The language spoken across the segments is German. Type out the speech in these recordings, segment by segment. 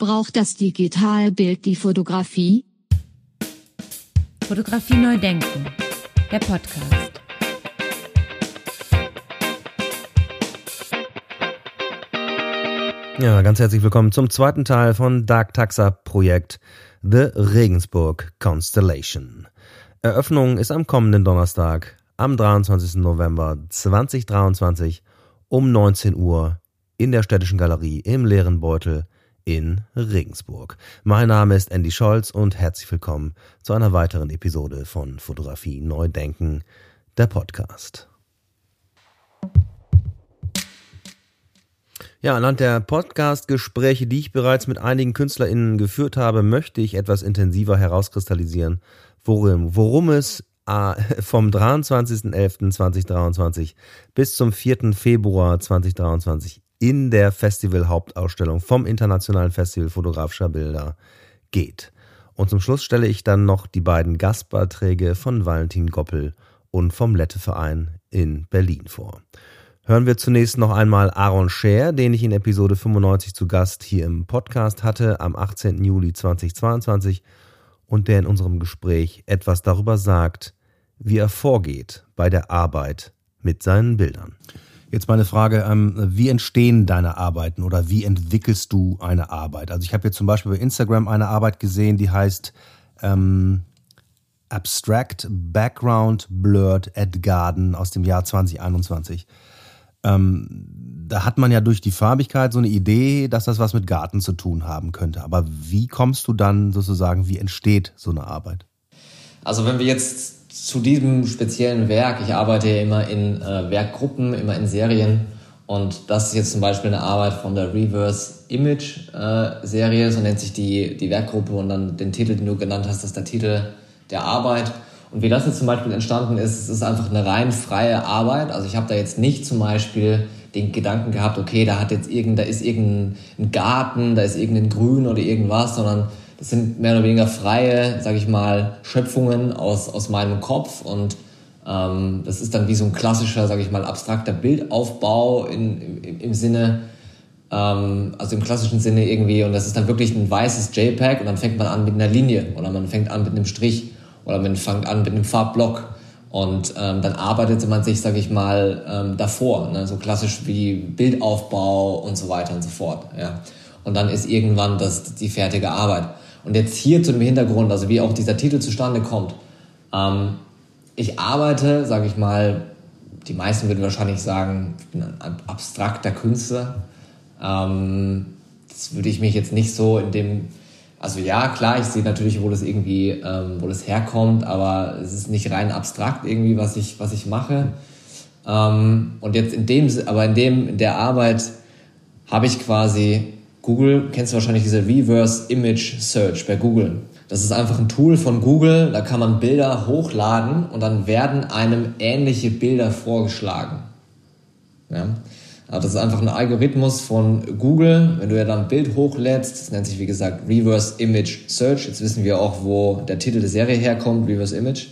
Braucht das Digitalbild die Fotografie? Fotografie neu denken. Der Podcast. Ja, ganz herzlich willkommen zum zweiten Teil von Dark Taxa Projekt The Regensburg Constellation. Eröffnung ist am kommenden Donnerstag, am 23. November 2023 um 19 Uhr in der Städtischen Galerie im Leeren Beutel in Regensburg. Mein Name ist Andy Scholz und herzlich willkommen zu einer weiteren Episode von Fotografie Neu Denken, der Podcast. Ja, anhand der Podcast-Gespräche, die ich bereits mit einigen KünstlerInnen geführt habe, möchte ich etwas intensiver herauskristallisieren, worum, worum es äh, vom 23.11.2023 bis zum 4. Februar 2023 in der Festival-Hauptausstellung vom Internationalen Festival fotografischer Bilder geht. Und zum Schluss stelle ich dann noch die beiden Gastbeiträge von Valentin Goppel und vom Lette-Verein in Berlin vor. Hören wir zunächst noch einmal Aaron Scher, den ich in Episode 95 zu Gast hier im Podcast hatte am 18. Juli 2022 und der in unserem Gespräch etwas darüber sagt, wie er vorgeht bei der Arbeit mit seinen Bildern. Jetzt meine Frage, ähm, wie entstehen deine Arbeiten oder wie entwickelst du eine Arbeit? Also ich habe jetzt zum Beispiel bei Instagram eine Arbeit gesehen, die heißt ähm, Abstract Background Blurred at Garden aus dem Jahr 2021. Ähm, da hat man ja durch die Farbigkeit so eine Idee, dass das was mit Garten zu tun haben könnte. Aber wie kommst du dann sozusagen, wie entsteht so eine Arbeit? Also wenn wir jetzt zu diesem speziellen Werk, ich arbeite ja immer in äh, Werkgruppen, immer in Serien und das ist jetzt zum Beispiel eine Arbeit von der Reverse Image äh, Serie, so nennt sich die, die Werkgruppe und dann den Titel, den du genannt hast, ist der Titel der Arbeit. Und wie das jetzt zum Beispiel entstanden ist, es ist einfach eine rein freie Arbeit. Also ich habe da jetzt nicht zum Beispiel den Gedanken gehabt, okay, da hat jetzt irgend, da ist irgendein Garten, da ist irgendein Grün oder irgendwas, sondern das sind mehr oder weniger freie, sage ich mal, Schöpfungen aus, aus meinem Kopf und ähm, das ist dann wie so ein klassischer, sage ich mal, abstrakter Bildaufbau in, im, im Sinne, ähm, also im klassischen Sinne irgendwie und das ist dann wirklich ein weißes JPEG und dann fängt man an mit einer Linie oder man fängt an mit einem Strich oder man fängt an mit einem Farbblock und ähm, dann arbeitete man sich, sage ich mal, ähm, davor, ne? so klassisch wie Bildaufbau und so weiter und so fort. Ja. Und dann ist irgendwann das die fertige Arbeit. Und jetzt hier zu dem Hintergrund, also wie auch dieser Titel zustande kommt. Ähm, ich arbeite, sage ich mal, die meisten würden wahrscheinlich sagen, ich bin ein abstrakter Künstler. Ähm, das würde ich mich jetzt nicht so in dem, also ja, klar, ich sehe natürlich, wo das irgendwie, ähm, wo das herkommt, aber es ist nicht rein abstrakt irgendwie, was ich, was ich mache. Ähm, und jetzt in dem, aber in dem, in der Arbeit habe ich quasi Google, kennst du wahrscheinlich diese Reverse Image Search bei Google. Das ist einfach ein Tool von Google, da kann man Bilder hochladen und dann werden einem ähnliche Bilder vorgeschlagen. Ja? Also das ist einfach ein Algorithmus von Google. Wenn du ja dann ein Bild hochlädst, das nennt sich wie gesagt Reverse Image Search. Jetzt wissen wir auch, wo der Titel der Serie herkommt, Reverse Image.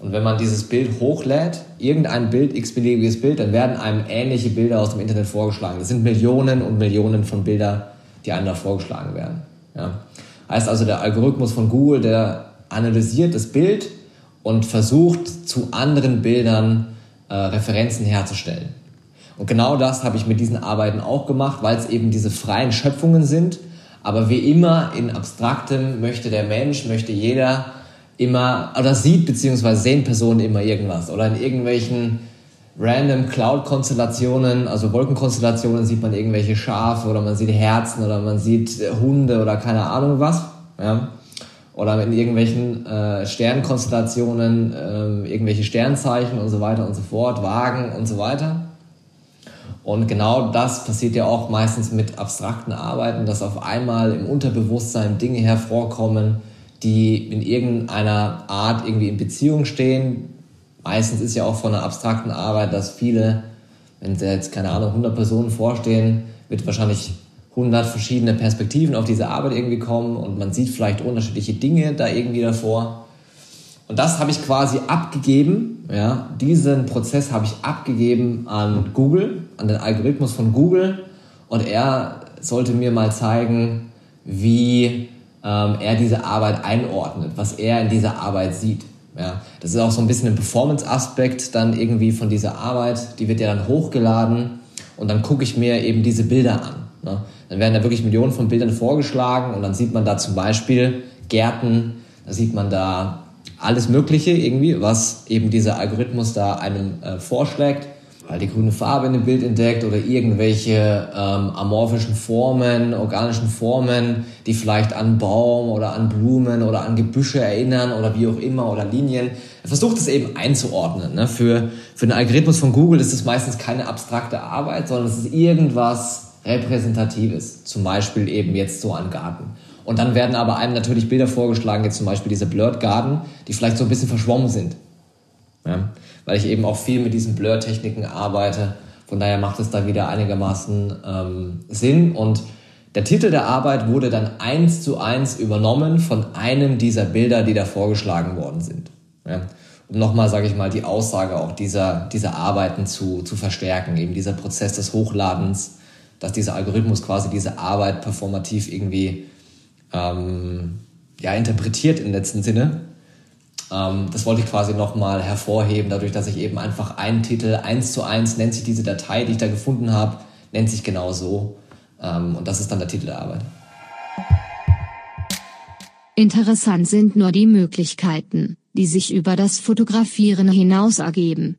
Und wenn man dieses Bild hochlädt, irgendein Bild, x-beliebiges Bild, dann werden einem ähnliche Bilder aus dem Internet vorgeschlagen. Das sind Millionen und Millionen von Bildern, die einem da vorgeschlagen werden. Ja. Heißt also, der Algorithmus von Google, der analysiert das Bild und versucht, zu anderen Bildern äh, Referenzen herzustellen. Und genau das habe ich mit diesen Arbeiten auch gemacht, weil es eben diese freien Schöpfungen sind. Aber wie immer in Abstraktem möchte der Mensch, möchte jeder immer, oder sieht beziehungsweise sehen Personen immer irgendwas. Oder in irgendwelchen random Cloud-Konstellationen, also Wolkenkonstellationen, sieht man irgendwelche Schafe oder man sieht Herzen oder man sieht äh, Hunde oder keine Ahnung was. Ja? Oder in irgendwelchen äh, Sternkonstellationen, äh, irgendwelche Sternzeichen und so weiter und so fort, Wagen und so weiter. Und genau das passiert ja auch meistens mit abstrakten Arbeiten, dass auf einmal im Unterbewusstsein Dinge hervorkommen, die in irgendeiner Art irgendwie in Beziehung stehen. Meistens ist ja auch von einer abstrakten Arbeit, dass viele, wenn sie jetzt keine Ahnung 100 Personen vorstehen, wird wahrscheinlich 100 verschiedene Perspektiven auf diese Arbeit irgendwie kommen und man sieht vielleicht unterschiedliche Dinge da irgendwie davor. Und das habe ich quasi abgegeben, ja, diesen Prozess habe ich abgegeben an Google, an den Algorithmus von Google und er sollte mir mal zeigen, wie ähm, er diese Arbeit einordnet, was er in dieser Arbeit sieht. Ja, das ist auch so ein bisschen ein Performance-Aspekt dann irgendwie von dieser Arbeit. Die wird ja dann hochgeladen und dann gucke ich mir eben diese Bilder an. Ne? Dann werden da wirklich Millionen von Bildern vorgeschlagen und dann sieht man da zum Beispiel Gärten, da sieht man da alles Mögliche irgendwie, was eben dieser Algorithmus da einem äh, vorschlägt weil die grüne Farbe in dem Bild entdeckt oder irgendwelche ähm, amorphischen Formen, organischen Formen, die vielleicht an Baum oder an Blumen oder an Gebüsche erinnern oder wie auch immer oder Linien. Er versucht es eben einzuordnen. Ne? Für, für den Algorithmus von Google ist es meistens keine abstrakte Arbeit, sondern es ist irgendwas Repräsentatives. Zum Beispiel eben jetzt so ein Garten. Und dann werden aber einem natürlich Bilder vorgeschlagen, jetzt zum Beispiel diese Blurred Garden, die vielleicht so ein bisschen verschwommen sind. Ja? Weil ich eben auch viel mit diesen Blur-Techniken arbeite. Von daher macht es da wieder einigermaßen ähm, Sinn. Und der Titel der Arbeit wurde dann eins zu eins übernommen von einem dieser Bilder, die da vorgeschlagen worden sind. Ja? Um nochmal, sage ich mal, die Aussage auch dieser, dieser Arbeiten zu, zu verstärken. Eben dieser Prozess des Hochladens, dass dieser Algorithmus quasi diese Arbeit performativ irgendwie ähm, ja, interpretiert im letzten Sinne das wollte ich quasi nochmal hervorheben, dadurch, dass ich eben einfach einen Titel eins zu eins nennt sich diese Datei, die ich da gefunden habe, nennt sich genau so. Ähm, und das ist dann der Titel der Arbeit. Interessant sind nur die Möglichkeiten, die sich über das Fotografieren hinaus ergeben.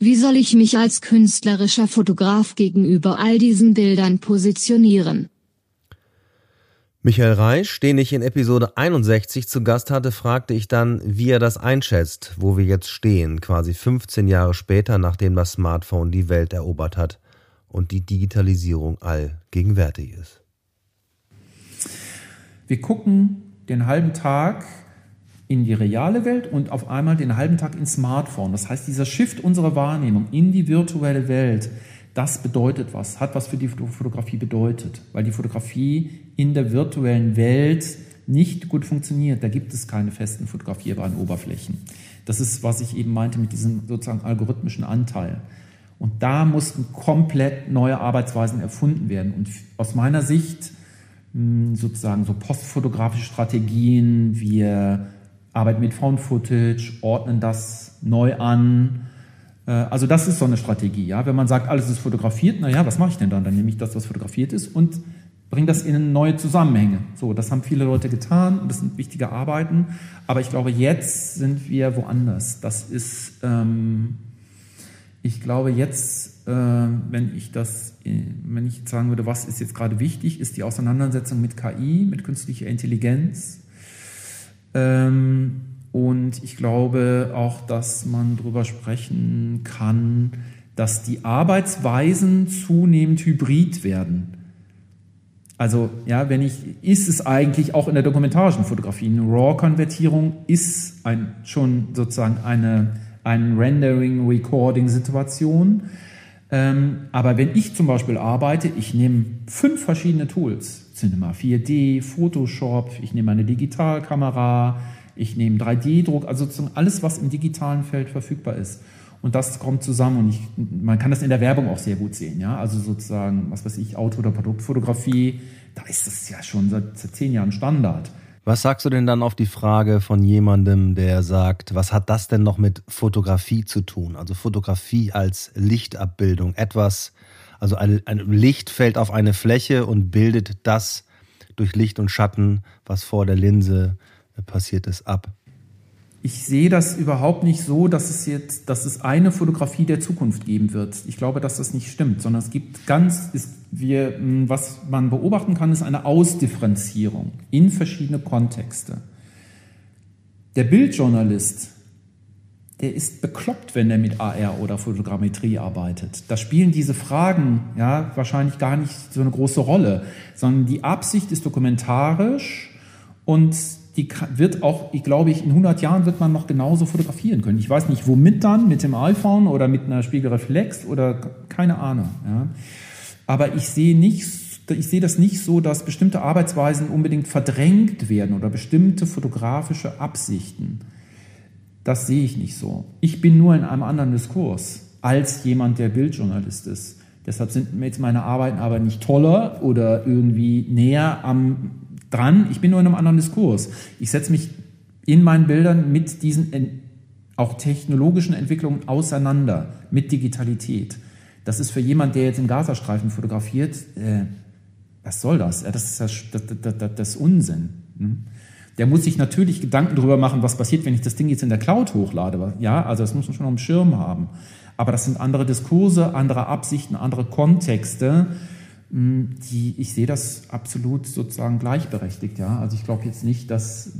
Wie soll ich mich als künstlerischer Fotograf gegenüber all diesen Bildern positionieren? Michael Reisch, den ich in Episode 61 zu Gast hatte, fragte ich dann, wie er das einschätzt, wo wir jetzt stehen, quasi 15 Jahre später, nachdem das Smartphone die Welt erobert hat und die Digitalisierung allgegenwärtig ist. Wir gucken den halben Tag in die reale Welt und auf einmal den halben Tag ins Smartphone. Das heißt, dieser Shift unserer Wahrnehmung in die virtuelle Welt, das bedeutet was, hat was für die Fotografie bedeutet, weil die Fotografie in der virtuellen Welt nicht gut funktioniert. Da gibt es keine festen fotografierbaren Oberflächen. Das ist, was ich eben meinte mit diesem sozusagen algorithmischen Anteil. Und da mussten komplett neue Arbeitsweisen erfunden werden. Und aus meiner Sicht hm, sozusagen so postfotografische Strategien, wir arbeiten mit Found Footage, ordnen das neu an, äh, also das ist so eine Strategie, ja. Wenn man sagt, alles ist fotografiert, naja, was mache ich denn dann? Dann nehme ich das, was fotografiert ist und bringe das in neue Zusammenhänge. So, das haben viele Leute getan und das sind wichtige Arbeiten. Aber ich glaube, jetzt sind wir woanders. Das ist, ähm, ich glaube, jetzt, äh, wenn ich das, äh, wenn ich sagen würde, was ist jetzt gerade wichtig, ist die Auseinandersetzung mit KI, mit künstlicher Intelligenz. Ähm, und ich glaube auch, dass man darüber sprechen kann, dass die Arbeitsweisen zunehmend hybrid werden. Also, ja, wenn ich, ist es eigentlich auch in der dokumentarischen Fotografie, eine RAW-Konvertierung ist ein, schon sozusagen eine, eine Rendering-Recording-Situation. Ähm, aber wenn ich zum Beispiel arbeite, ich nehme fünf verschiedene Tools. Cinema 4D, Photoshop, ich nehme eine Digitalkamera, ich nehme 3D-Druck, also sozusagen alles, was im digitalen Feld verfügbar ist. Und das kommt zusammen und ich, man kann das in der Werbung auch sehr gut sehen, ja. Also sozusagen, was weiß ich, Auto- oder Produktfotografie, da ist das ja schon seit, seit zehn Jahren Standard. Was sagst du denn dann auf die Frage von jemandem, der sagt, was hat das denn noch mit Fotografie zu tun? Also Fotografie als Lichtabbildung, etwas, also ein, ein Licht fällt auf eine Fläche und bildet das durch Licht und Schatten, was vor der Linse passiert ist, ab? Ich sehe das überhaupt nicht so, dass es jetzt, dass es eine Fotografie der Zukunft geben wird. Ich glaube, dass das nicht stimmt, sondern es gibt ganz, ist, wir, was man beobachten kann, ist eine Ausdifferenzierung in verschiedene Kontexte. Der Bildjournalist, der ist bekloppt, wenn er mit AR oder Fotogrammetrie arbeitet. Da spielen diese Fragen ja wahrscheinlich gar nicht so eine große Rolle, sondern die Absicht ist dokumentarisch und die wird auch, ich glaube, in 100 Jahren wird man noch genauso fotografieren können. Ich weiß nicht, womit dann, mit dem iPhone oder mit einer Spiegelreflex oder keine Ahnung. Ja. Aber ich sehe nicht, ich sehe das nicht so, dass bestimmte Arbeitsweisen unbedingt verdrängt werden oder bestimmte fotografische Absichten. Das sehe ich nicht so. Ich bin nur in einem anderen Diskurs als jemand, der Bildjournalist ist. Deshalb sind jetzt meine Arbeiten aber nicht toller oder irgendwie näher am dran. Ich bin nur in einem anderen Diskurs. Ich setze mich in meinen Bildern mit diesen auch technologischen Entwicklungen auseinander, mit Digitalität. Das ist für jemand, der jetzt im Gazastreifen fotografiert, äh, was soll das? Das ist das, das, das, das Unsinn. Hm? Der muss sich natürlich Gedanken darüber machen, was passiert, wenn ich das Ding jetzt in der Cloud hochlade. Ja, also das muss man schon auf dem Schirm haben. Aber das sind andere Diskurse, andere Absichten, andere Kontexte, die, ich sehe das absolut sozusagen gleichberechtigt. Ja, also ich glaube jetzt nicht, dass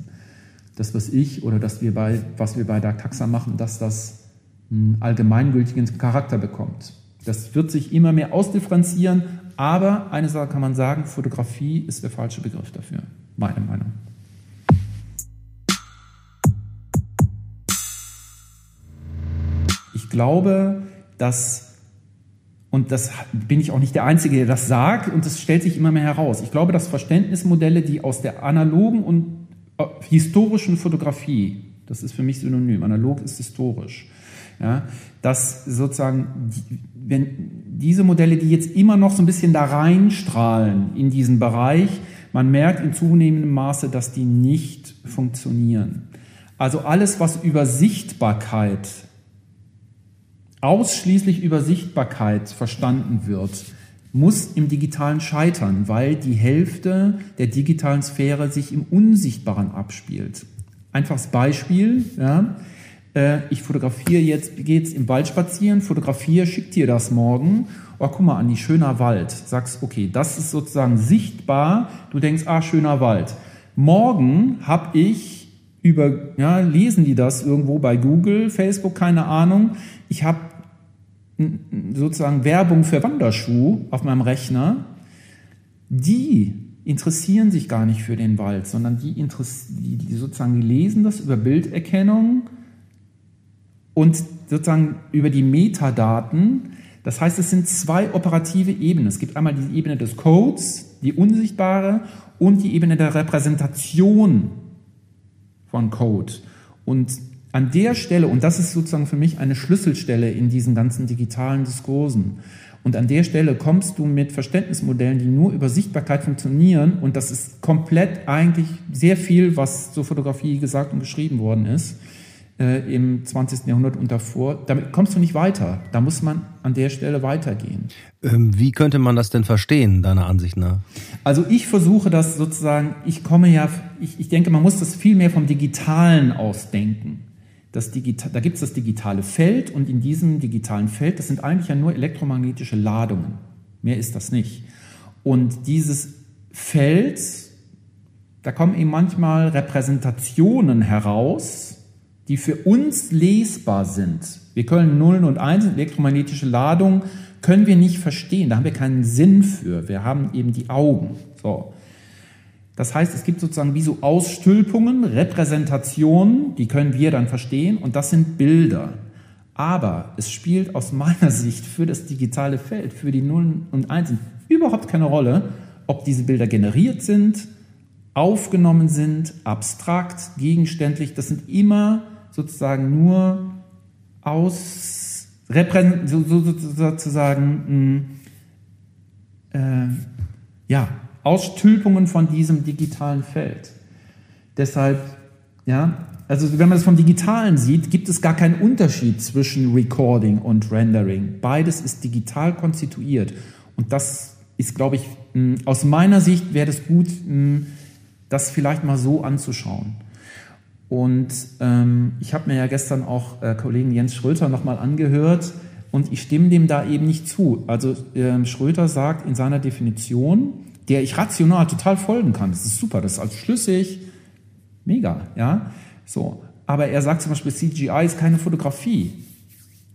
das, was ich oder dass wir bei, was wir bei der Taxa machen, dass das einen allgemeingültigen Charakter bekommt. Das wird sich immer mehr ausdifferenzieren, aber eine Sache kann man sagen, Fotografie ist der falsche Begriff dafür, meine Meinung. Ich glaube, dass, und das bin ich auch nicht der Einzige, der das sagt, und das stellt sich immer mehr heraus. Ich glaube, dass Verständnismodelle, die aus der analogen und äh, historischen Fotografie, das ist für mich synonym, analog ist historisch, ja, dass sozusagen, wenn diese Modelle, die jetzt immer noch so ein bisschen da reinstrahlen in diesen Bereich, man merkt in zunehmendem Maße, dass die nicht funktionieren. Also alles, was über Sichtbarkeit, ausschließlich über Sichtbarkeit verstanden wird, muss im Digitalen scheitern, weil die Hälfte der digitalen Sphäre sich im Unsichtbaren abspielt. Einfaches Beispiel, ja, äh, ich fotografiere jetzt, jetzt im Wald spazieren, fotografiere, schick dir das morgen. Oh, guck mal an, die schöner Wald. Sagst, okay, das ist sozusagen sichtbar. Du denkst, ah, schöner Wald. Morgen habe ich über, ja, lesen die das irgendwo bei Google, Facebook, keine Ahnung. Ich habe sozusagen Werbung für Wanderschuh auf meinem Rechner. Die interessieren sich gar nicht für den Wald, sondern die, die, sozusagen die lesen das über Bilderkennung und sozusagen über die Metadaten. Das heißt, es sind zwei operative Ebenen. Es gibt einmal die Ebene des Codes, die unsichtbare, und die Ebene der Repräsentation von Code. Und an der Stelle, und das ist sozusagen für mich eine Schlüsselstelle in diesen ganzen digitalen Diskursen, und an der Stelle kommst du mit Verständnismodellen, die nur über Sichtbarkeit funktionieren, und das ist komplett eigentlich sehr viel, was zur Fotografie gesagt und geschrieben worden ist, äh, im 20. Jahrhundert und davor, damit kommst du nicht weiter. Da muss man an der Stelle weitergehen. Ähm, wie könnte man das denn verstehen, deiner Ansicht nach? Also ich versuche das sozusagen, ich komme ja, ich, ich denke, man muss das viel mehr vom Digitalen ausdenken. Das da gibt es das digitale Feld und in diesem digitalen Feld, das sind eigentlich ja nur elektromagnetische Ladungen. Mehr ist das nicht. Und dieses Feld, da kommen eben manchmal Repräsentationen heraus, die für uns lesbar sind. Wir können Nullen und Einsen, elektromagnetische Ladung, können wir nicht verstehen. Da haben wir keinen Sinn für. Wir haben eben die Augen. So. Das heißt, es gibt sozusagen wie so Ausstülpungen, Repräsentationen, die können wir dann verstehen und das sind Bilder. Aber es spielt aus meiner Sicht für das digitale Feld, für die Nullen und Einsen überhaupt keine Rolle, ob diese Bilder generiert sind, aufgenommen sind, abstrakt, gegenständlich. Das sind immer sozusagen nur aus so, so, sozusagen mh, äh, ja Ausstülpungen von diesem digitalen Feld. Deshalb, ja, also wenn man es vom Digitalen sieht, gibt es gar keinen Unterschied zwischen Recording und Rendering. Beides ist digital konstituiert. Und das ist, glaube ich, aus meiner Sicht wäre es gut, das vielleicht mal so anzuschauen. Und ähm, ich habe mir ja gestern auch äh, Kollegen Jens Schröter nochmal angehört und ich stimme dem da eben nicht zu. Also ähm, Schröter sagt in seiner Definition, der ich rational total folgen kann. Das ist super, das ist also schlüssig, mega, ja. So. Aber er sagt zum Beispiel, CGI ist keine Fotografie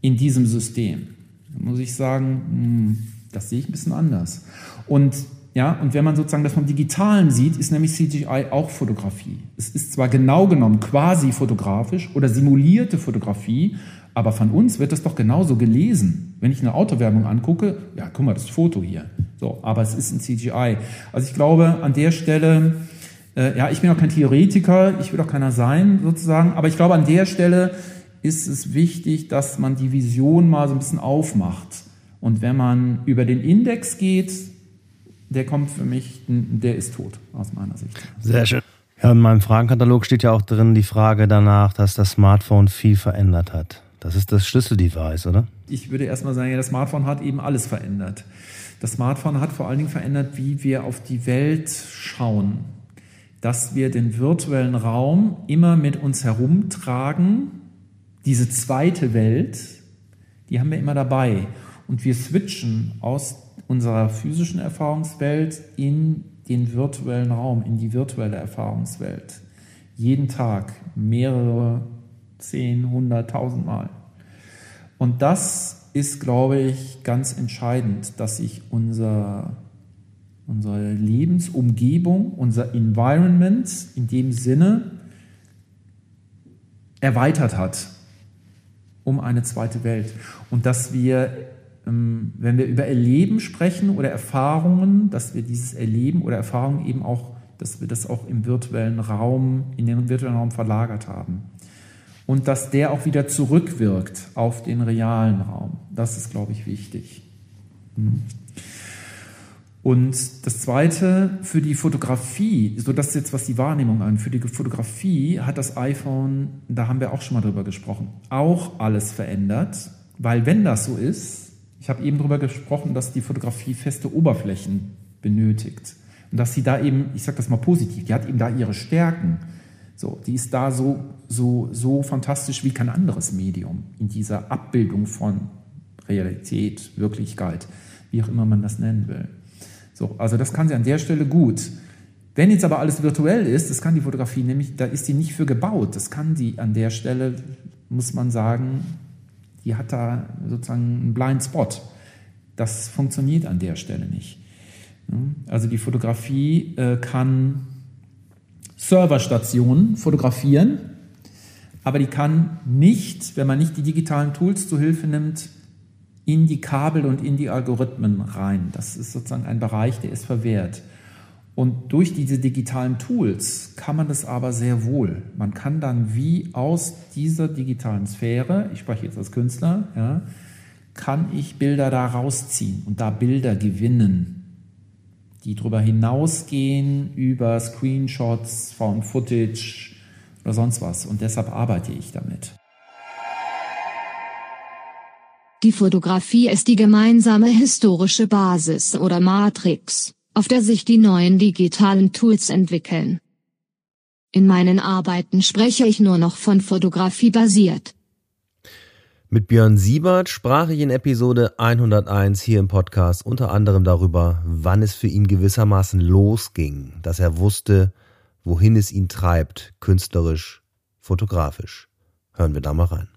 in diesem System. Da muss ich sagen, hm, das sehe ich ein bisschen anders. Und ja, und wenn man sozusagen das vom Digitalen sieht, ist nämlich CGI auch Fotografie. Es ist zwar genau genommen quasi fotografisch oder simulierte Fotografie, aber von uns wird das doch genauso gelesen. Wenn ich eine Autowerbung angucke, ja, guck mal, das Foto hier. So, aber es ist ein CGI. Also ich glaube, an der Stelle, äh, ja, ich bin auch kein Theoretiker, ich will auch keiner sein, sozusagen, aber ich glaube, an der Stelle ist es wichtig, dass man die Vision mal so ein bisschen aufmacht Und wenn man über den Index geht, der kommt für mich, der ist tot, aus meiner Sicht. Sehr schön. Ja, in meinem Fragenkatalog steht ja auch drin die Frage danach, dass das Smartphone viel verändert hat. Das ist das Schlüsseldevice, oder? Ich würde erstmal sagen, ja, das Smartphone hat eben alles verändert. Das Smartphone hat vor allen Dingen verändert, wie wir auf die Welt schauen. Dass wir den virtuellen Raum immer mit uns herumtragen. Diese zweite Welt, die haben wir immer dabei. Und wir switchen aus unserer physischen Erfahrungswelt in den virtuellen Raum, in die virtuelle Erfahrungswelt. Jeden Tag mehrere, zehn, hunderttausend Mal. Und das ist, glaube ich, ganz entscheidend, dass sich unser, unsere Lebensumgebung, unser Environment in dem Sinne erweitert hat um eine zweite Welt. Und dass wir ähm, wenn wir über Erleben sprechen oder Erfahrungen, dass wir dieses Erleben oder Erfahrungen eben auch, dass wir das auch im virtuellen Raum, in den virtuellen Raum verlagert haben. Und dass der auch wieder zurückwirkt auf den realen Raum. Das ist, glaube ich, wichtig. Mhm. Und das Zweite, für die Fotografie, so das jetzt, was die Wahrnehmung an, für die Fotografie hat das iPhone, da haben wir auch schon mal drüber gesprochen, auch alles verändert, weil wenn das so ist, ich habe eben darüber gesprochen, dass die Fotografie feste Oberflächen benötigt. Und dass sie da eben, ich sage das mal positiv, die hat eben da ihre Stärken. So, die ist da so, so, so fantastisch wie kein anderes Medium in dieser Abbildung von Realität, Wirklichkeit, wie auch immer man das nennen will. So, also das kann sie an der Stelle gut. Wenn jetzt aber alles virtuell ist, das kann die Fotografie nämlich, da ist sie nicht für gebaut. Das kann sie an der Stelle, muss man sagen, die hat da sozusagen einen Blind Spot. Das funktioniert an der Stelle nicht. Also die Fotografie äh, kann Serverstationen fotografieren, aber die kann nicht, wenn man nicht die digitalen Tools zu Hilfe nimmt, in die Kabel und in die Algorithmen rein. Das ist sozusagen ein Bereich, der ist verwehrt. Und durch diese digitalen Tools kann man das aber sehr wohl. Man kann dann wie aus dieser digitalen Sphäre, ich spreche jetzt als Künstler, ja, kann ich Bilder da rausziehen und da Bilder gewinnen, die darüber hinausgehen über Screenshots, Found Footage oder sonst was. Und deshalb arbeite ich damit. Die Fotografie ist die gemeinsame historische Basis oder Matrix auf der sich die neuen digitalen Tools entwickeln. In meinen Arbeiten spreche ich nur noch von Fotografie basiert. Mit Björn Siebert sprach ich in Episode 101 hier im Podcast unter anderem darüber, wann es für ihn gewissermaßen losging, dass er wusste, wohin es ihn treibt, künstlerisch, fotografisch. Hören wir da mal rein.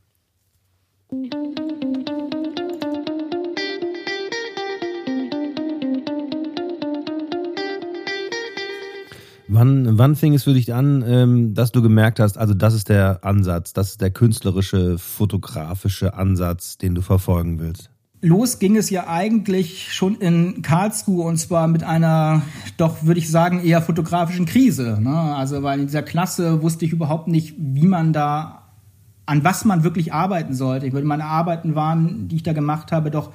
Wann, wann fing es für dich an, ähm, dass du gemerkt hast, also das ist der Ansatz, das ist der künstlerische, fotografische Ansatz, den du verfolgen willst? Los ging es ja eigentlich schon in Karlsruhe und zwar mit einer, doch würde ich sagen, eher fotografischen Krise. Ne? Also weil in dieser Klasse wusste ich überhaupt nicht, wie man da, an was man wirklich arbeiten sollte. Ich würde meine Arbeiten waren, die ich da gemacht habe, doch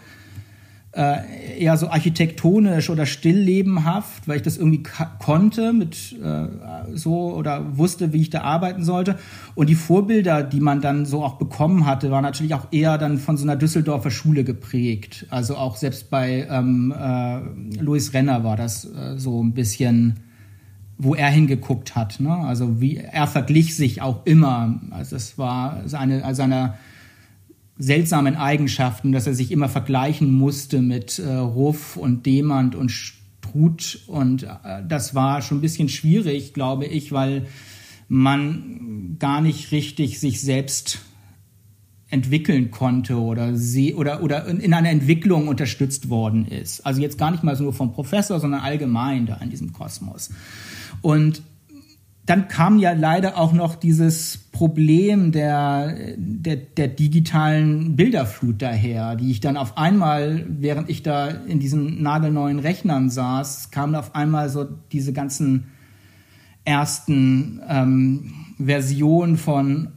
äh, eher so architektonisch oder stilllebenhaft, weil ich das irgendwie konnte mit äh, so oder wusste, wie ich da arbeiten sollte. Und die Vorbilder, die man dann so auch bekommen hatte, waren natürlich auch eher dann von so einer Düsseldorfer Schule geprägt. Also auch selbst bei ähm, äh, Louis Renner war das äh, so ein bisschen wo er hingeguckt hat. Ne? Also wie er verglich sich auch immer. Also es war seine, seiner seltsamen Eigenschaften, dass er sich immer vergleichen musste mit äh, Ruff und Demand und Struth. Und äh, das war schon ein bisschen schwierig, glaube ich, weil man gar nicht richtig sich selbst entwickeln konnte oder sie oder oder in einer Entwicklung unterstützt worden ist. Also jetzt gar nicht mal nur vom Professor, sondern allgemein da in diesem Kosmos. Und dann kam ja leider auch noch dieses Problem der, der, der digitalen Bilderflut daher, die ich dann auf einmal, während ich da in diesen nagelneuen Rechnern saß, kamen auf einmal so diese ganzen ersten ähm, Versionen von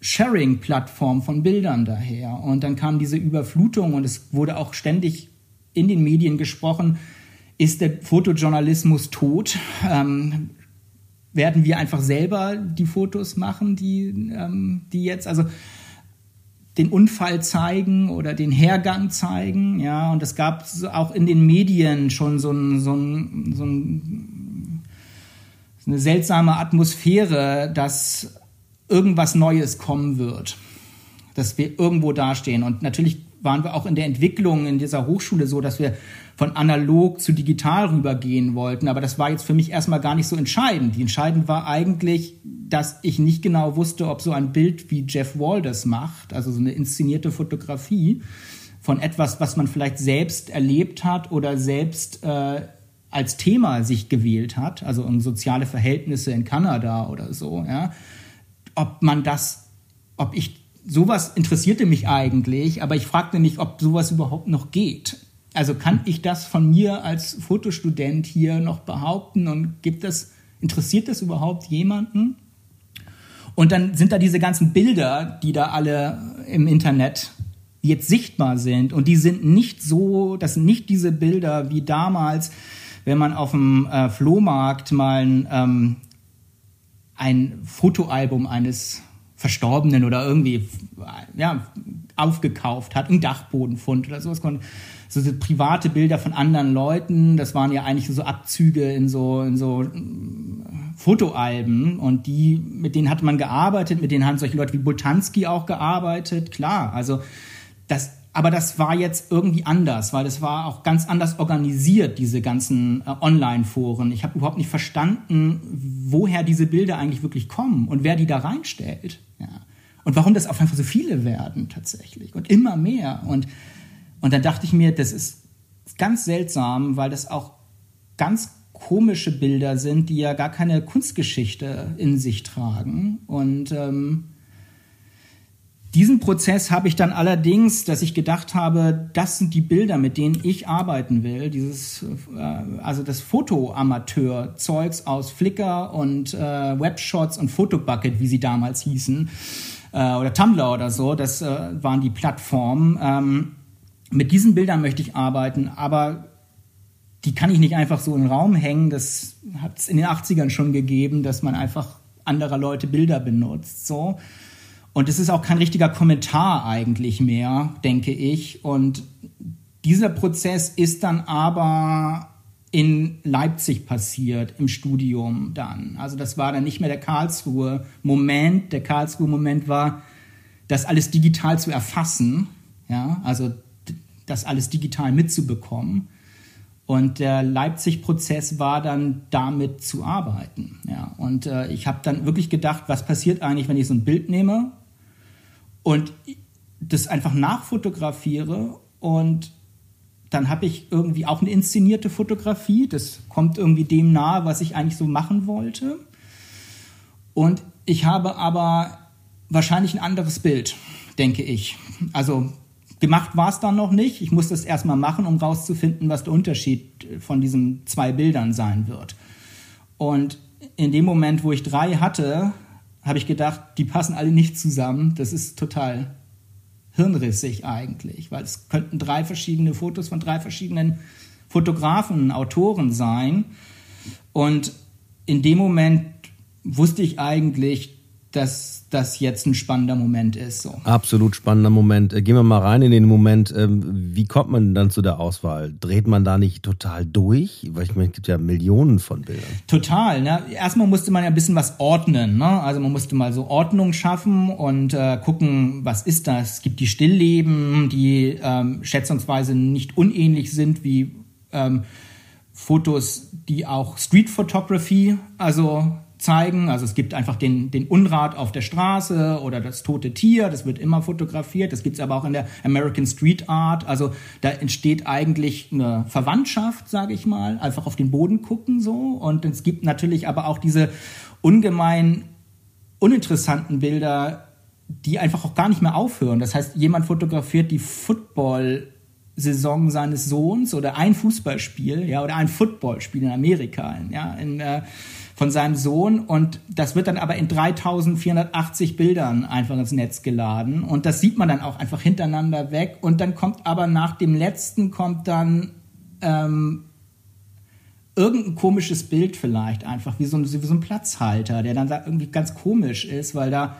Sharing-Plattform von Bildern daher. Und dann kam diese Überflutung und es wurde auch ständig in den Medien gesprochen, ist der Fotojournalismus tot? Ähm, werden wir einfach selber die Fotos machen, die, ähm, die jetzt, also den Unfall zeigen oder den Hergang zeigen, ja, und es gab auch in den Medien schon so, ein, so, ein, so, ein, eine seltsame Atmosphäre, dass irgendwas Neues kommen wird, dass wir irgendwo dastehen. Und natürlich waren wir auch in der Entwicklung in dieser Hochschule so, dass wir von analog zu digital rübergehen wollten. Aber das war jetzt für mich erstmal gar nicht so entscheidend. Die entscheidend war eigentlich, dass ich nicht genau wusste, ob so ein Bild wie Jeff Wall das macht, also so eine inszenierte Fotografie von etwas, was man vielleicht selbst erlebt hat oder selbst äh, als Thema sich gewählt hat, also um soziale Verhältnisse in Kanada oder so, ja, ob man das, ob ich sowas interessierte mich eigentlich, aber ich fragte mich, ob sowas überhaupt noch geht. Also kann ich das von mir als Fotostudent hier noch behaupten und gibt das, interessiert das überhaupt jemanden? Und dann sind da diese ganzen Bilder, die da alle im Internet jetzt sichtbar sind. Und die sind nicht so, das sind nicht diese Bilder wie damals, wenn man auf dem äh, Flohmarkt mal ein, ähm, ein Fotoalbum eines Verstorbenen oder irgendwie ja, aufgekauft hat, ein Dachbodenfund oder sowas so, so private Bilder von anderen Leuten. Das waren ja eigentlich so Abzüge in so, in so äh, Fotoalben und die, mit denen hatte man gearbeitet, mit denen haben solche Leute wie Bultanski auch gearbeitet, klar. Also das, aber das war jetzt irgendwie anders, weil das war auch ganz anders organisiert, diese ganzen äh, Online-Foren. Ich habe überhaupt nicht verstanden, woher diese Bilder eigentlich wirklich kommen und wer die da reinstellt. Ja. Und warum das auf einfach so viele werden tatsächlich und immer mehr. Und und dann dachte ich mir, das ist ganz seltsam, weil das auch ganz komische Bilder sind, die ja gar keine Kunstgeschichte in sich tragen. Und ähm, diesen Prozess habe ich dann allerdings, dass ich gedacht habe, das sind die Bilder, mit denen ich arbeiten will. Dieses, äh, also das Fotoamateur-Zeugs aus Flickr und äh, Webshots und Fotobucket, wie sie damals hießen, äh, oder Tumblr oder so, das äh, waren die Plattformen. Ähm, mit diesen Bildern möchte ich arbeiten, aber die kann ich nicht einfach so in den Raum hängen. Das hat es in den 80ern schon gegeben, dass man einfach anderer Leute Bilder benutzt. So. Und es ist auch kein richtiger Kommentar eigentlich mehr, denke ich. Und dieser Prozess ist dann aber in Leipzig passiert, im Studium dann. Also das war dann nicht mehr der Karlsruhe-Moment. Der Karlsruhe-Moment war, das alles digital zu erfassen. Ja, also das alles digital mitzubekommen. Und der Leipzig-Prozess war dann damit zu arbeiten. Ja. Und äh, ich habe dann wirklich gedacht, was passiert eigentlich, wenn ich so ein Bild nehme und das einfach nachfotografiere und dann habe ich irgendwie auch eine inszenierte Fotografie. Das kommt irgendwie dem nahe, was ich eigentlich so machen wollte. Und ich habe aber wahrscheinlich ein anderes Bild, denke ich. Also Gemacht war es dann noch nicht. Ich musste es erstmal machen, um rauszufinden, was der Unterschied von diesen zwei Bildern sein wird. Und in dem Moment, wo ich drei hatte, habe ich gedacht, die passen alle nicht zusammen. Das ist total hirnrissig eigentlich, weil es könnten drei verschiedene Fotos von drei verschiedenen Fotografen, Autoren sein. Und in dem Moment wusste ich eigentlich, dass das jetzt ein spannender Moment ist. So. Absolut spannender Moment. Äh, gehen wir mal rein in den Moment. Ähm, wie kommt man dann zu der Auswahl? Dreht man da nicht total durch? Weil ich meine, es gibt ja Millionen von Bildern. Total. Ne? Erstmal musste man ja ein bisschen was ordnen. Ne? Also man musste mal so Ordnung schaffen und äh, gucken, was ist das? Es gibt die Stillleben, die ähm, schätzungsweise nicht unähnlich sind wie ähm, Fotos, die auch Street Photography, also zeigen. Also es gibt einfach den, den Unrat auf der Straße oder das tote Tier, das wird immer fotografiert. Das gibt es aber auch in der American Street Art. Also da entsteht eigentlich eine Verwandtschaft, sage ich mal, einfach auf den Boden gucken so. Und es gibt natürlich aber auch diese ungemein uninteressanten Bilder, die einfach auch gar nicht mehr aufhören. Das heißt, jemand fotografiert die Football Saison seines Sohns oder ein Fußballspiel, ja, oder ein Footballspiel in Amerika, ja, in, äh, von seinem Sohn. Und das wird dann aber in 3480 Bildern einfach ins Netz geladen. Und das sieht man dann auch einfach hintereinander weg. Und dann kommt aber nach dem letzten kommt dann ähm, irgendein komisches Bild vielleicht einfach, wie so, ein, wie so ein Platzhalter, der dann da irgendwie ganz komisch ist, weil da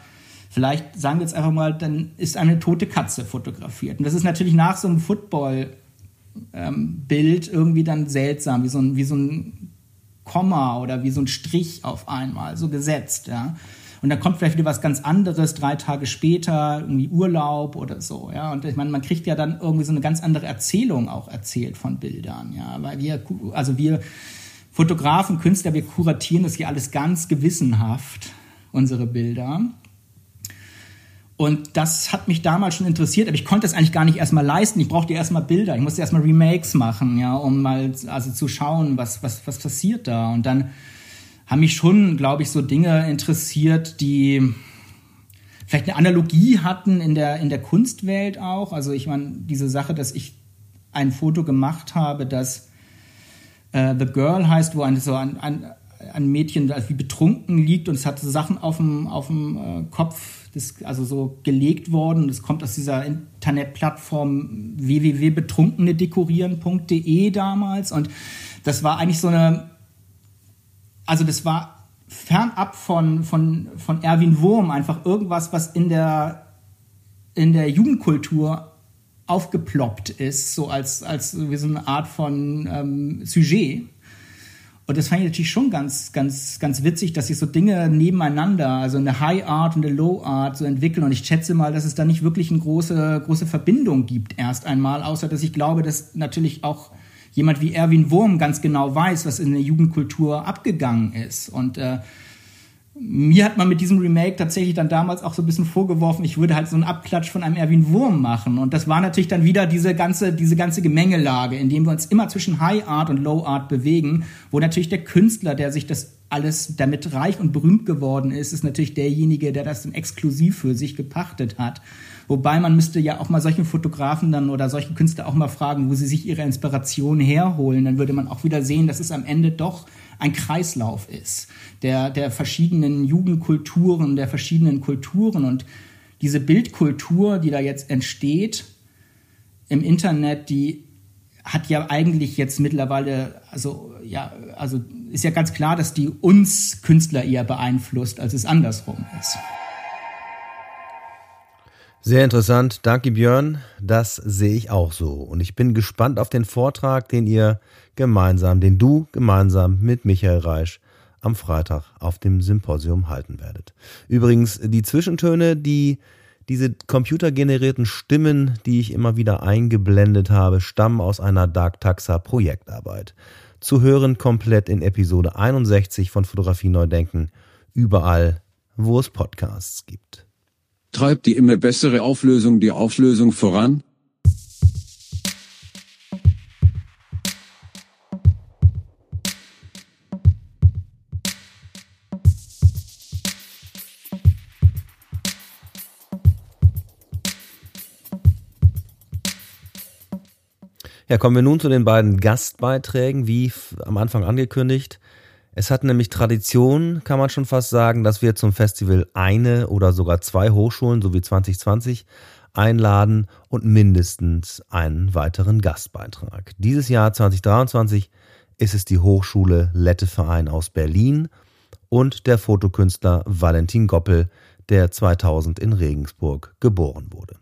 vielleicht, sagen wir jetzt einfach mal, dann ist eine tote Katze fotografiert. Und das ist natürlich nach so einem Football- ähm, irgendwie dann seltsam, wie so ein, wie so ein Komma oder wie so ein Strich auf einmal, so gesetzt, ja. Und dann kommt vielleicht wieder was ganz anderes, drei Tage später, irgendwie Urlaub oder so, ja. Und ich meine, man kriegt ja dann irgendwie so eine ganz andere Erzählung auch erzählt von Bildern, ja. Weil wir, also wir Fotografen, Künstler, wir kuratieren das hier alles ganz gewissenhaft, unsere Bilder. Und das hat mich damals schon interessiert, aber ich konnte es eigentlich gar nicht erstmal leisten. Ich brauchte erstmal Bilder, ich musste erstmal Remakes machen, ja, um mal also zu schauen, was, was, was passiert da. Und dann haben mich schon, glaube ich, so Dinge interessiert, die vielleicht eine Analogie hatten in der, in der Kunstwelt auch. Also ich meine, diese Sache, dass ich ein Foto gemacht habe, das äh, The Girl heißt, wo ein, so ein, ein, ein Mädchen wie betrunken liegt und es hat so Sachen auf dem, auf dem äh, Kopf das ist also so gelegt worden. Das kommt aus dieser Internetplattform www.betrunkenedekorieren.de damals. Und das war eigentlich so eine, also das war fernab von, von, von Erwin Wurm einfach irgendwas, was in der, in der Jugendkultur aufgeploppt ist, so als, als wie so eine Art von ähm, Sujet. Und das fand ich natürlich schon ganz, ganz, ganz witzig, dass sich so Dinge nebeneinander, also eine High Art und eine Low Art so entwickeln. Und ich schätze mal, dass es da nicht wirklich eine große, große Verbindung gibt erst einmal, außer dass ich glaube, dass natürlich auch jemand wie Erwin Wurm ganz genau weiß, was in der Jugendkultur abgegangen ist. Und äh, mir hat man mit diesem Remake tatsächlich dann damals auch so ein bisschen vorgeworfen, ich würde halt so einen Abklatsch von einem Erwin Wurm machen. Und das war natürlich dann wieder diese ganze, diese ganze Gemengelage, in dem wir uns immer zwischen High Art und Low Art bewegen, wo natürlich der Künstler, der sich das alles damit reich und berühmt geworden ist, ist natürlich derjenige, der das exklusiv für sich gepachtet hat. Wobei man müsste ja auch mal solchen Fotografen dann oder solchen Künstler auch mal fragen, wo sie sich ihre Inspiration herholen. Dann würde man auch wieder sehen, dass es am Ende doch ein Kreislauf ist, der, der verschiedenen Jugendkulturen, der verschiedenen Kulturen und diese Bildkultur, die da jetzt entsteht im Internet, die hat ja eigentlich jetzt mittlerweile, also ja, also ist ja ganz klar, dass die uns Künstler eher beeinflusst, als es andersrum ist. Sehr interessant, danke Björn. Das sehe ich auch so. Und ich bin gespannt auf den Vortrag, den ihr gemeinsam, den du gemeinsam mit Michael Reisch am Freitag auf dem Symposium halten werdet. Übrigens, die Zwischentöne, die diese computergenerierten Stimmen, die ich immer wieder eingeblendet habe, stammen aus einer Dark Taxa Projektarbeit. Zu hören komplett in Episode 61 von Fotografie Neu Denken, überall, wo es Podcasts gibt. Treibt die immer bessere Auflösung die Auflösung voran? Ja, kommen wir nun zu den beiden Gastbeiträgen, wie am Anfang angekündigt. Es hat nämlich Tradition, kann man schon fast sagen, dass wir zum Festival eine oder sogar zwei Hochschulen, so wie 2020, einladen und mindestens einen weiteren Gastbeitrag. Dieses Jahr 2023 ist es die Hochschule Letteverein aus Berlin und der Fotokünstler Valentin Goppel, der 2000 in Regensburg geboren wurde.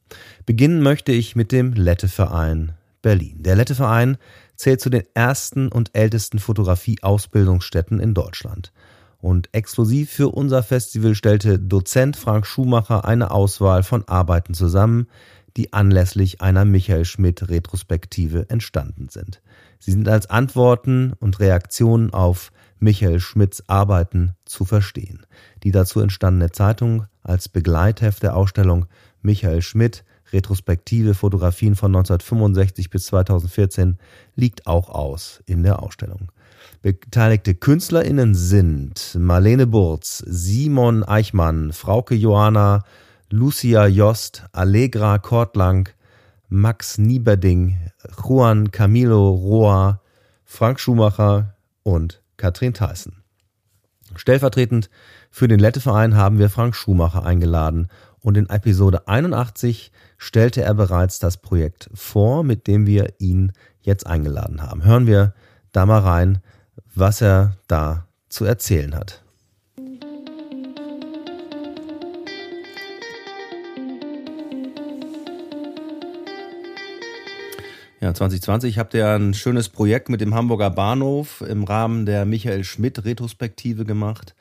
Beginnen möchte ich mit dem Letteverein Berlin. Der Letteverein zählt zu den ersten und ältesten Fotografie-Ausbildungsstätten in Deutschland. Und exklusiv für unser Festival stellte Dozent Frank Schumacher eine Auswahl von Arbeiten zusammen, die anlässlich einer Michael Schmidt Retrospektive entstanden sind. Sie sind als Antworten und Reaktionen auf Michael Schmidts Arbeiten zu verstehen. Die dazu entstandene Zeitung als Begleitheft der Ausstellung Michael Schmidt Retrospektive Fotografien von 1965 bis 2014 liegt auch aus in der Ausstellung. Beteiligte KünstlerInnen sind Marlene Burz, Simon Eichmann, Frauke Johanna, Lucia Jost, Allegra Kortlang, Max Nieberding, Juan Camilo Roa, Frank Schumacher und Katrin Theissen. Stellvertretend für den Letteverein haben wir Frank Schumacher eingeladen und in Episode 81 stellte er bereits das Projekt vor, mit dem wir ihn jetzt eingeladen haben. Hören wir da mal rein, was er da zu erzählen hat. Ja, 2020 habt ihr ein schönes Projekt mit dem Hamburger Bahnhof im Rahmen der Michael Schmidt Retrospektive gemacht.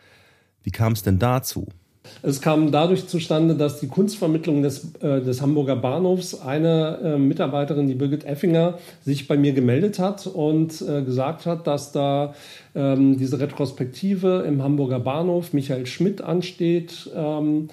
Wie kam es denn dazu? Es kam dadurch zustande, dass die Kunstvermittlung des, äh, des Hamburger Bahnhofs eine äh, Mitarbeiterin, die Birgit Effinger, sich bei mir gemeldet hat und äh, gesagt hat, dass da ähm, diese Retrospektive im Hamburger Bahnhof Michael Schmidt ansteht. Ähm,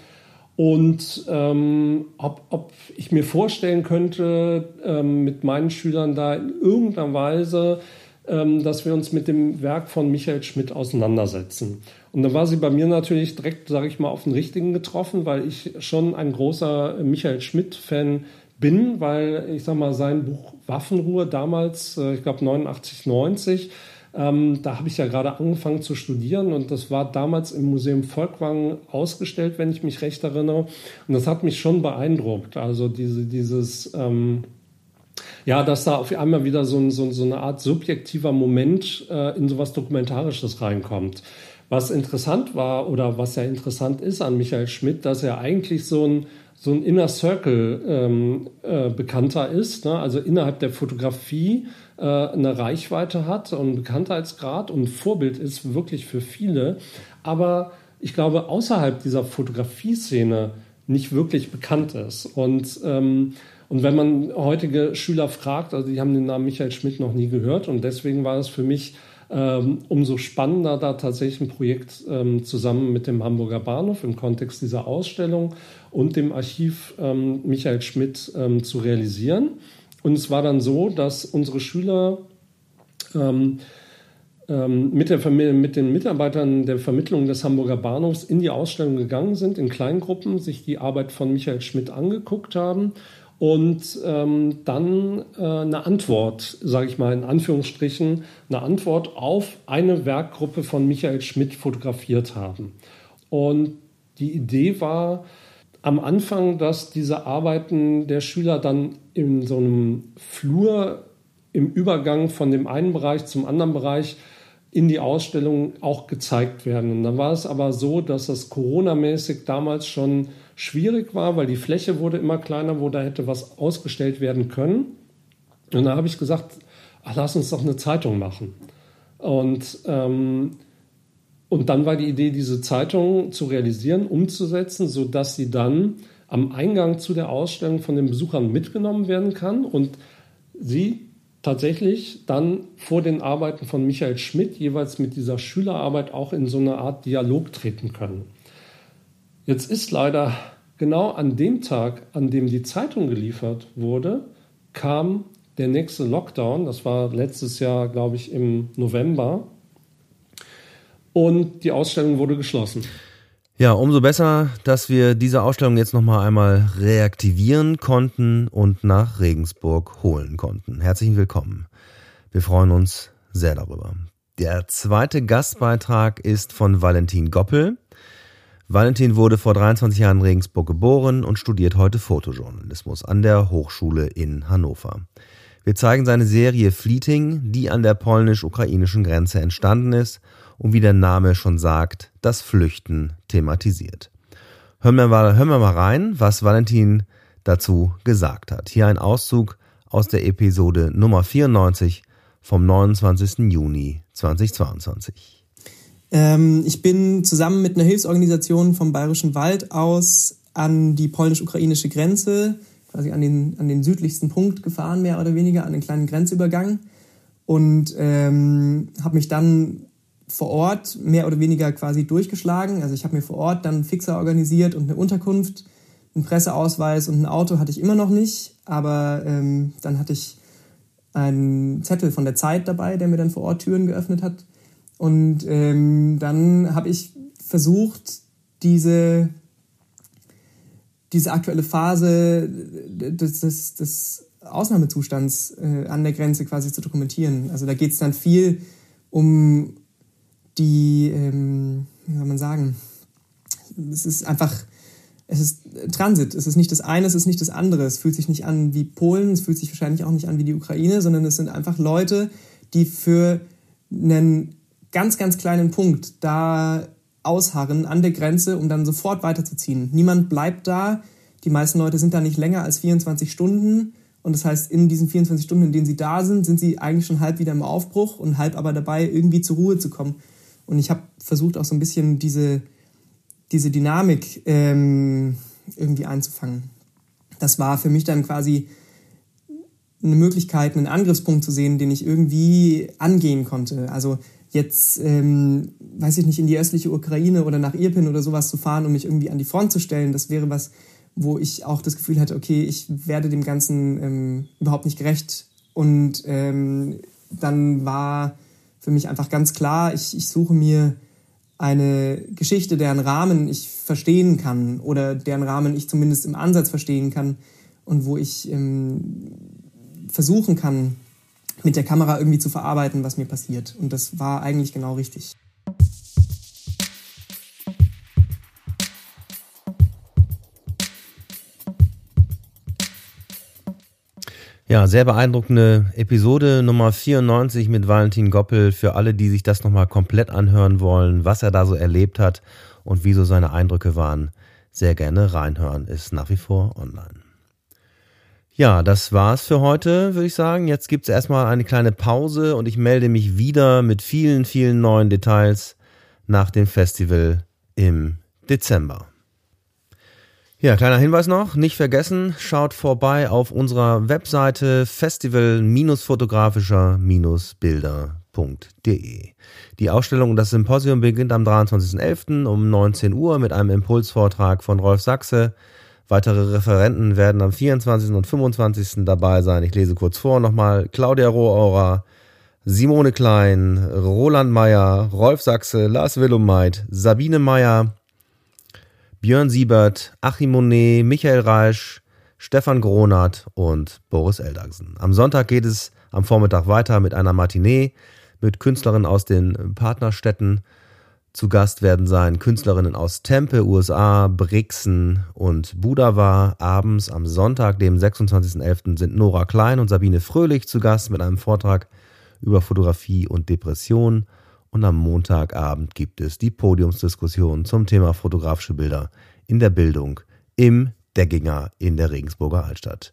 und ähm, ob, ob ich mir vorstellen könnte, ähm, mit meinen Schülern da in irgendeiner Weise, ähm, dass wir uns mit dem Werk von Michael Schmidt auseinandersetzen. Und da war sie bei mir natürlich direkt, sage ich mal, auf den richtigen getroffen, weil ich schon ein großer Michael Schmidt-Fan bin, weil ich sage mal, sein Buch Waffenruhe damals, äh, ich glaube 89, 90, ähm, da habe ich ja gerade angefangen zu studieren und das war damals im Museum Volkwang ausgestellt, wenn ich mich recht erinnere. Und das hat mich schon beeindruckt. Also diese, dieses, ähm, ja, dass da auf einmal wieder so, so, so eine Art subjektiver Moment äh, in sowas Dokumentarisches reinkommt. Was interessant war oder was ja interessant ist an Michael Schmidt, dass er eigentlich so ein so ein Inner Circle ähm, äh, bekannter ist, ne? also innerhalb der Fotografie äh, eine Reichweite hat und Bekanntheitsgrad und Vorbild ist wirklich für viele, aber ich glaube außerhalb dieser Fotografie-Szene nicht wirklich bekannt ist. Und, ähm, und wenn man heutige Schüler fragt, also die haben den Namen Michael Schmidt noch nie gehört und deswegen war es für mich ähm, umso spannender, da tatsächlich ein Projekt ähm, zusammen mit dem Hamburger Bahnhof im Kontext dieser Ausstellung und dem Archiv ähm, Michael Schmidt ähm, zu realisieren. Und es war dann so, dass unsere Schüler ähm, ähm, mit, der, mit den Mitarbeitern der Vermittlung des Hamburger Bahnhofs in die Ausstellung gegangen sind, in Kleingruppen, sich die Arbeit von Michael Schmidt angeguckt haben und ähm, dann äh, eine Antwort, sage ich mal in Anführungsstrichen, eine Antwort auf eine Werkgruppe von Michael Schmidt fotografiert haben. Und die Idee war am Anfang, dass diese Arbeiten der Schüler dann in so einem Flur im Übergang von dem einen Bereich zum anderen Bereich in die Ausstellung auch gezeigt werden. Und dann war es aber so, dass das Corona-mäßig damals schon schwierig war, weil die Fläche wurde immer kleiner, wo da hätte was ausgestellt werden können. Und da habe ich gesagt, ach, lass uns doch eine Zeitung machen. Und, ähm, und dann war die Idee, diese Zeitung zu realisieren, umzusetzen, sodass sie dann am Eingang zu der Ausstellung von den Besuchern mitgenommen werden kann und sie tatsächlich dann vor den Arbeiten von Michael Schmidt jeweils mit dieser Schülerarbeit auch in so eine Art Dialog treten können. Jetzt ist leider genau an dem Tag, an dem die Zeitung geliefert wurde, kam der nächste Lockdown. Das war letztes Jahr, glaube ich, im November. Und die Ausstellung wurde geschlossen. Ja, umso besser, dass wir diese Ausstellung jetzt nochmal einmal reaktivieren konnten und nach Regensburg holen konnten. Herzlich willkommen. Wir freuen uns sehr darüber. Der zweite Gastbeitrag ist von Valentin Goppel. Valentin wurde vor 23 Jahren in Regensburg geboren und studiert heute Fotojournalismus an der Hochschule in Hannover. Wir zeigen seine Serie Fleeting, die an der polnisch-ukrainischen Grenze entstanden ist und wie der Name schon sagt, das Flüchten thematisiert. Hören wir mal, hören wir mal rein, was Valentin dazu gesagt hat. Hier ein Auszug aus der Episode Nummer 94 vom 29. Juni 2022. Ähm, ich bin zusammen mit einer Hilfsorganisation vom Bayerischen Wald aus an die polnisch-ukrainische Grenze, quasi an den, an den südlichsten Punkt gefahren, mehr oder weniger, an den kleinen Grenzübergang. Und ähm, habe mich dann vor Ort mehr oder weniger quasi durchgeschlagen. Also ich habe mir vor Ort dann einen Fixer organisiert und eine Unterkunft, einen Presseausweis und ein Auto hatte ich immer noch nicht. Aber ähm, dann hatte ich einen Zettel von der Zeit dabei, der mir dann vor Ort Türen geöffnet hat. Und ähm, dann habe ich versucht, diese, diese aktuelle Phase des, des, des Ausnahmezustands äh, an der Grenze quasi zu dokumentieren. Also da geht es dann viel um die, ähm, wie soll man sagen, es ist einfach, es ist Transit. Es ist nicht das eine, es ist nicht das andere. Es fühlt sich nicht an wie Polen, es fühlt sich wahrscheinlich auch nicht an wie die Ukraine, sondern es sind einfach Leute, die für einen ganz, ganz kleinen Punkt da ausharren an der Grenze, um dann sofort weiterzuziehen. Niemand bleibt da. Die meisten Leute sind da nicht länger als 24 Stunden. Und das heißt, in diesen 24 Stunden, in denen sie da sind, sind sie eigentlich schon halb wieder im Aufbruch und halb aber dabei, irgendwie zur Ruhe zu kommen. Und ich habe versucht, auch so ein bisschen diese, diese Dynamik ähm, irgendwie einzufangen. Das war für mich dann quasi eine Möglichkeit, einen Angriffspunkt zu sehen, den ich irgendwie angehen konnte. Also jetzt, ähm, weiß ich nicht, in die östliche Ukraine oder nach Irpin oder sowas zu fahren, um mich irgendwie an die Front zu stellen, das wäre was, wo ich auch das Gefühl hatte, okay, ich werde dem Ganzen ähm, überhaupt nicht gerecht. Und ähm, dann war für mich einfach ganz klar, ich, ich suche mir eine Geschichte, deren Rahmen ich verstehen kann oder deren Rahmen ich zumindest im Ansatz verstehen kann und wo ich ähm, versuchen kann, mit der Kamera irgendwie zu verarbeiten, was mir passiert. Und das war eigentlich genau richtig. Ja, sehr beeindruckende Episode Nummer 94 mit Valentin Goppel. Für alle, die sich das nochmal komplett anhören wollen, was er da so erlebt hat und wieso seine Eindrücke waren, sehr gerne reinhören. Ist nach wie vor online. Ja, das war's für heute, würde ich sagen. Jetzt gibt's erstmal eine kleine Pause und ich melde mich wieder mit vielen, vielen neuen Details nach dem Festival im Dezember. Ja, kleiner Hinweis noch, nicht vergessen, schaut vorbei auf unserer Webseite festival-fotografischer-bilder.de. Die Ausstellung und das Symposium beginnt am 23.11. um 19 Uhr mit einem Impulsvortrag von Rolf Sachse. Weitere Referenten werden am 24. und 25. dabei sein. Ich lese kurz vor nochmal. Claudia Rohauer, Simone Klein, Roland Meyer, Rolf Sachse, Lars Willumeit, Sabine Meyer, Björn Siebert, Achim Monet, Michael Reisch, Stefan Gronert und Boris Eldagsen. Am Sonntag geht es am Vormittag weiter mit einer Matinee mit Künstlerinnen aus den Partnerstädten. Zu Gast werden sein Künstlerinnen aus Tempe, USA, Brixen und Budawa. Abends am Sonntag, dem 26.11., sind Nora Klein und Sabine Fröhlich zu Gast mit einem Vortrag über Fotografie und Depression. Und am Montagabend gibt es die Podiumsdiskussion zum Thema fotografische Bilder in der Bildung im Deckinger in der Regensburger Altstadt.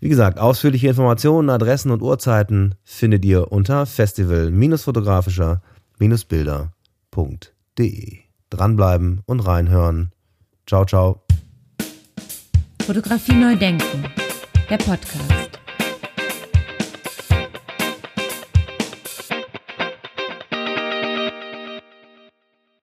Wie gesagt, ausführliche Informationen, Adressen und Uhrzeiten findet ihr unter festival-fotografischer-bilder.de. Dranbleiben und reinhören. Ciao, ciao. Fotografie neu denken. Der Podcast.